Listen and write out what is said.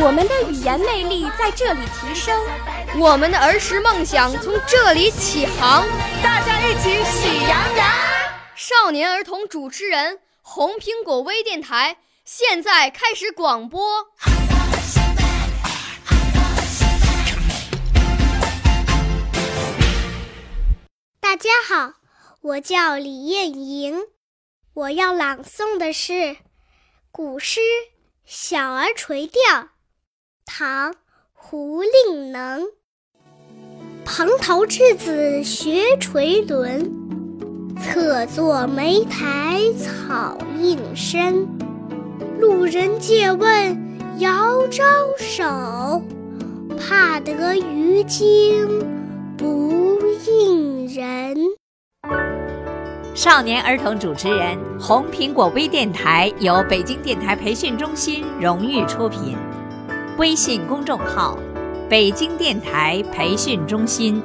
我们的语言魅力在这里提升，我们的儿时梦想从这里起航。大家一起喜羊羊。少年儿童主持人，红苹果微电台现在开始广播。大家好，我叫李艳莹，我要朗诵的是古诗《小儿垂钓》，唐·胡令能。蓬头稚子学垂纶，侧坐莓苔草映身。路人借问遥招手，怕得鱼惊不应人。少年儿童主持人，红苹果微电台由北京电台培训中心荣誉出品，微信公众号：北京电台培训中心。